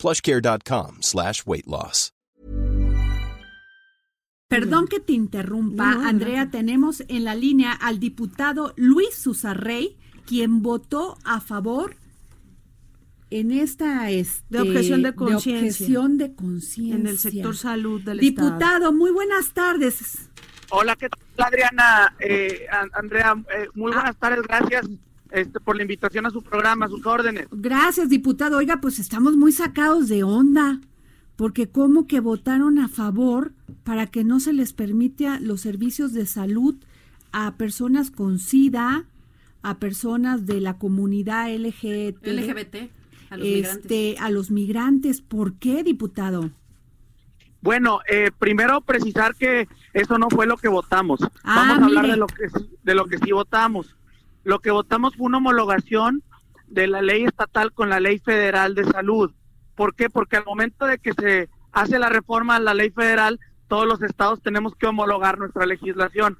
plushcare.com slash weight loss. Perdón que te interrumpa, No, Andrea, no. tenemos en la línea al diputado Luis Susarrey, quien votó a favor en esta este, De objeción de conciencia. en el sector salud del Estado. Diputado, muy buenas tardes. Hola, ¿qué tal, Adriana? Eh, An- Andrea, eh, muy buenas tardes, gracias este, por la invitación a su programa, a sus órdenes. Gracias, diputado. Oiga, pues estamos muy sacados de onda, porque como que votaron a favor para que no se les permita los servicios de salud a personas con SIDA, a personas de la comunidad LGBT, LGBT, a los este, migrantes. a los migrantes. ¿Por qué, diputado? Bueno, eh, primero precisar que eso no fue lo que votamos. Ah, Vamos a hablar mire. de lo que de lo que sí votamos. Lo que votamos fue una homologación de la ley estatal con la ley federal de salud. ¿Por qué? Porque al momento de que se hace la reforma a la ley federal, todos los estados tenemos que homologar nuestra legislación.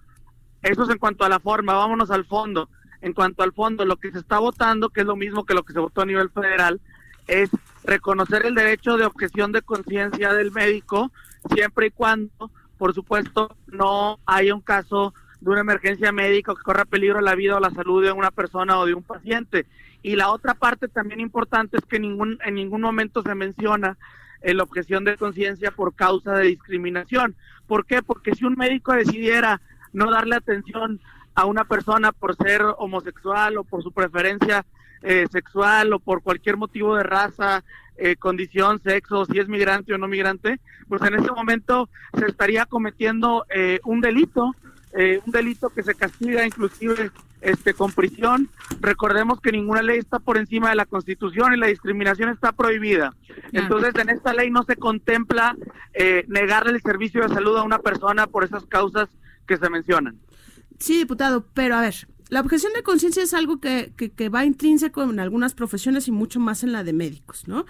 Eso es en cuanto a la forma, vámonos al fondo. En cuanto al fondo, lo que se está votando, que es lo mismo que lo que se votó a nivel federal, es reconocer el derecho de objeción de conciencia del médico, siempre y cuando, por supuesto, no haya un caso de una emergencia médica que corra peligro la vida o la salud de una persona o de un paciente. Y la otra parte también importante es que ningún, en ningún momento se menciona eh, la objeción de conciencia por causa de discriminación. ¿Por qué? Porque si un médico decidiera no darle atención a una persona por ser homosexual o por su preferencia eh, sexual o por cualquier motivo de raza, eh, condición, sexo, si es migrante o no migrante, pues en ese momento se estaría cometiendo eh, un delito, eh, un delito que se castiga inclusive este con prisión. Recordemos que ninguna ley está por encima de la Constitución y la discriminación está prohibida. Entonces, en esta ley no se contempla eh, negarle el servicio de salud a una persona por esas causas que se mencionan. Sí, diputado, pero a ver, la objeción de conciencia es algo que, que, que va intrínseco en algunas profesiones y mucho más en la de médicos, ¿no?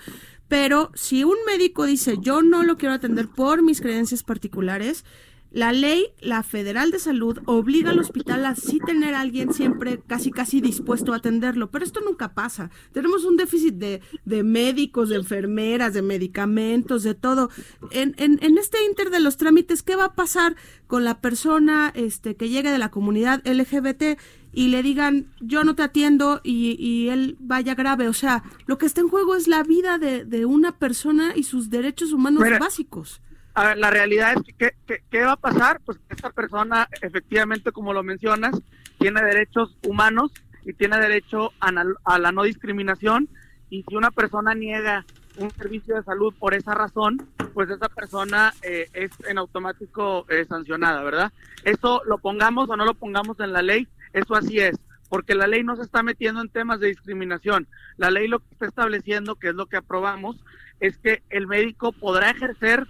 Pero si un médico dice yo no lo quiero atender por mis creencias particulares, la ley, la federal de salud, obliga al hospital a sí tener a alguien siempre casi casi dispuesto a atenderlo, pero esto nunca pasa. Tenemos un déficit de, de médicos, de enfermeras, de medicamentos, de todo. En, en, en este inter de los trámites, ¿qué va a pasar con la persona este, que llegue de la comunidad LGBT y le digan yo no te atiendo y, y él vaya grave? O sea, lo que está en juego es la vida de, de una persona y sus derechos humanos Mira, básicos. A ver, la realidad es que ¿qué, va a pasar? Pues esta persona, efectivamente, como lo mencionas, tiene derechos humanos y tiene derecho a, a la no discriminación. Y si una persona niega un servicio de salud por esa razón, pues esa persona eh, es en automático eh, sancionada, ¿verdad? Eso lo pongamos o no lo pongamos en la ley, eso así es, porque la ley no se está metiendo en temas de discriminación. La ley lo que está estableciendo, que es lo que aprobamos, es que el médico podrá ejercer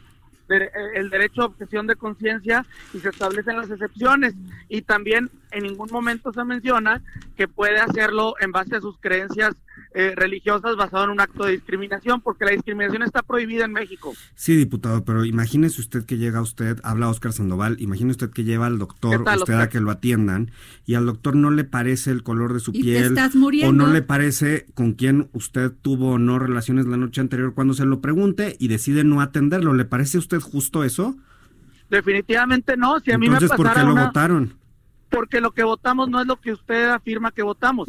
el derecho a objeción de conciencia y se establecen las excepciones. Y también en ningún momento se menciona que puede hacerlo en base a sus creencias eh, religiosas basado en un acto de discriminación porque la discriminación está prohibida en México. Sí, diputado, pero imagínese usted que llega usted, habla Oscar Sandoval, imagine usted que lleva al doctor, ¿Qué tal, usted Oscar? a que lo atiendan, y al doctor no le parece el color de su Y piel, estás o no le parece con quién usted tuvo o no relaciones la noche anterior cuando se lo pregunte y decide no atenderlo. ¿Le parece a usted justo eso? Definitivamente no, si a mí Entonces, me ¿por pasara qué lo una- votaron? Porque lo que votamos no es lo que usted afirma que votamos.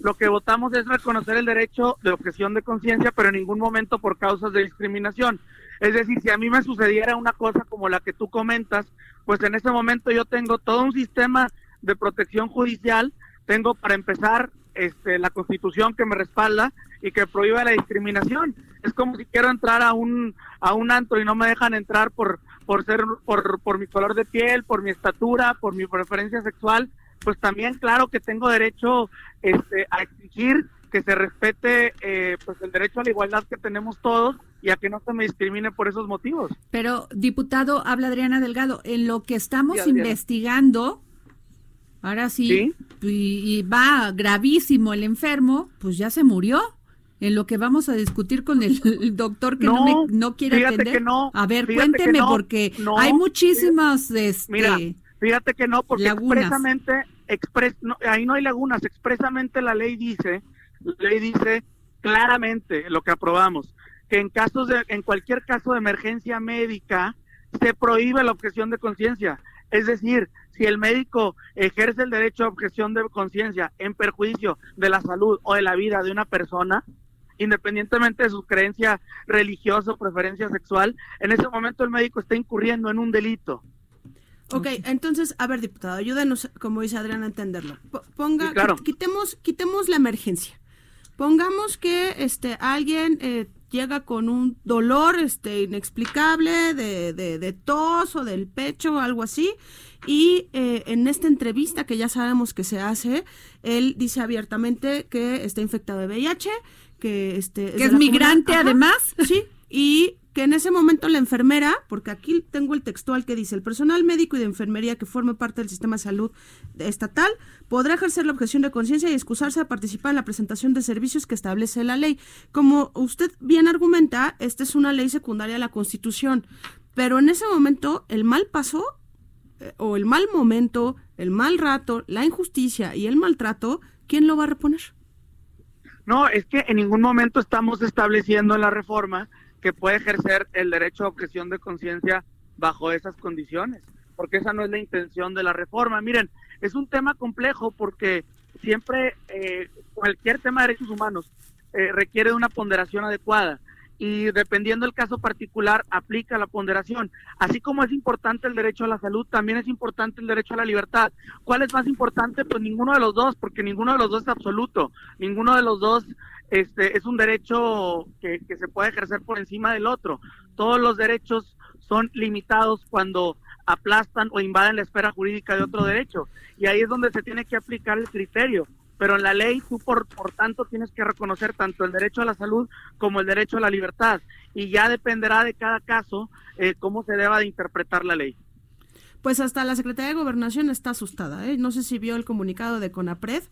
Lo que votamos es reconocer el derecho de objeción de conciencia, pero en ningún momento por causas de discriminación. Es decir, si a mí me sucediera una cosa como la que tú comentas, pues en ese momento yo tengo todo un sistema de protección judicial, tengo para empezar este, la constitución que me respalda y que prohíbe la discriminación. Es como si quiero entrar a un, a un antro y no me dejan entrar por, por ser, por, por mi color de piel, por mi estatura, por mi preferencia sexual, pues también claro que tengo derecho este, a exigir que se respete eh, pues el derecho a la igualdad que tenemos todos y a que no se me discrimine por esos motivos. Pero, diputado, habla Adriana Delgado, en lo que estamos investigando, ahora sí, Y, va gravísimo el enfermo, pues ya se murió. En lo que vamos a discutir con el, doctor que no, no, quiere atender. a ver, cuénteme, porque hay muchísimas. Este, mira, fíjate que no, porque expresamente, expres, ahí no hay lagunas, expresamente la ley dice, la ley dice claramente lo que aprobamos que en casos de, en cualquier caso de emergencia médica se prohíbe la objeción de conciencia. Es decir, si el médico ejerce el derecho a objeción de conciencia en perjuicio de la salud o de la vida de una persona, independientemente de su creencia religiosa o preferencia sexual, en ese momento el médico está incurriendo en un delito. Ok, entonces, a ver, diputado, ayúdenos, como dice Adrián, a entenderlo. Ponga, quitemos, quitemos la emergencia. Pongamos que este alguien eh, llega con un dolor este, inexplicable de, de, tos o del pecho o algo así. Y eh, en esta entrevista que ya sabemos que se hace, él dice abiertamente que está infectado de VIH, que, este, es, migrante además. Sí, y que en ese momento la enfermera, porque aquí tengo el textual que dice, el personal médico y de enfermería que forme parte del sistema de salud estatal podrá ejercer la objeción de conciencia y excusarse a participar en la presentación de servicios que establece la ley. Como usted bien argumenta, esta es una ley secundaria a la Constitución, pero en ese momento el mal pasó eh, o el mal momento, el mal rato, la injusticia y el maltrato, ¿quién lo va a reponer? No, es que en ningún momento estamos estableciendo en la reforma que puede ejercer el derecho a objeción de conciencia bajo esas condiciones, porque esa no es la intención de la reforma. Miren, es un tema complejo porque siempre eh, cualquier tema de derechos humanos eh, requiere de una ponderación adecuada y dependiendo del caso particular aplica la ponderación. Así como es importante el derecho a la salud, también es importante el derecho a la libertad. ¿Cuál es más importante? Pues ninguno de los dos, porque ninguno de los dos es absoluto, ninguno de los dos este, es un derecho que, se puede ejercer por encima del otro. Todos los derechos son limitados cuando aplastan o invaden la esfera jurídica de otro derecho. Y ahí es donde se tiene que aplicar el criterio. Pero en la ley tú, por, por tanto, tienes que reconocer tanto el derecho a la salud como el derecho a la libertad. Y ya dependerá de cada caso eh, cómo se deba de interpretar la ley. Pues hasta la Secretaría de Gobernación está asustada. ¿eh? No sé si vio el comunicado de CONAPRED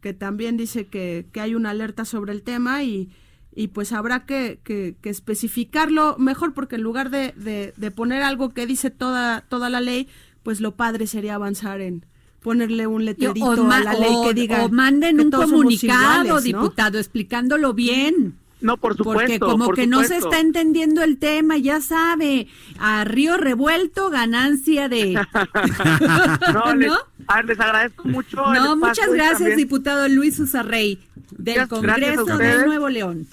que también dice que, que hay una alerta sobre el tema y, y pues habrá que, que, especificarlo mejor porque en lugar de, de, poner algo que dice toda, toda la ley, pues lo padre sería avanzar en ponerle un letrerito a la ley que diga o manden un comunicado, diputado, explicándolo bien. No, por supuesto. Porque como que no se está entendiendo el tema, ya sabe, a río revuelto, ganancia de... no, Les, agradezco mucho. No, muchas gracias, diputado Luis Usarrey, del Congreso de Nuevo León.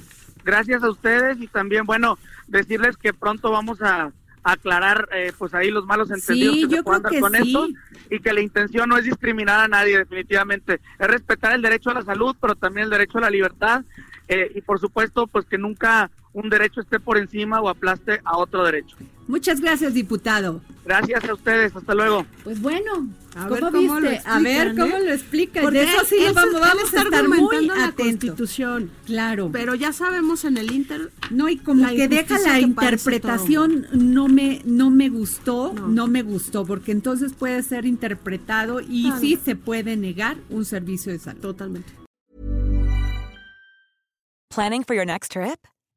Gracias a ustedes y también, bueno, decirles que pronto vamos a aclarar eh, pues ahí los malos entendidos que se puedan dar con esto y que la intención no es discriminar a nadie definitivamente, es respetar el derecho a la salud, pero también el derecho a la libertad eh, y por supuesto pues que nunca un derecho esté por encima o aplaste a otro derecho. Muchas gracias, diputado. Gracias a ustedes, hasta luego. Pues bueno, a ¿cómo ver cómo viste? a ver cómo lo explica. Porque eso sí vamos, vamos, a estar muy la Constitución. Claro. Pero ya sabemos en el Inter no y como que deja la interpretación no me no me gustó, no. me gustó porque entonces puede ser interpretado y sí se puede negar un servicio de salud. Totalmente. Planning for your next trip?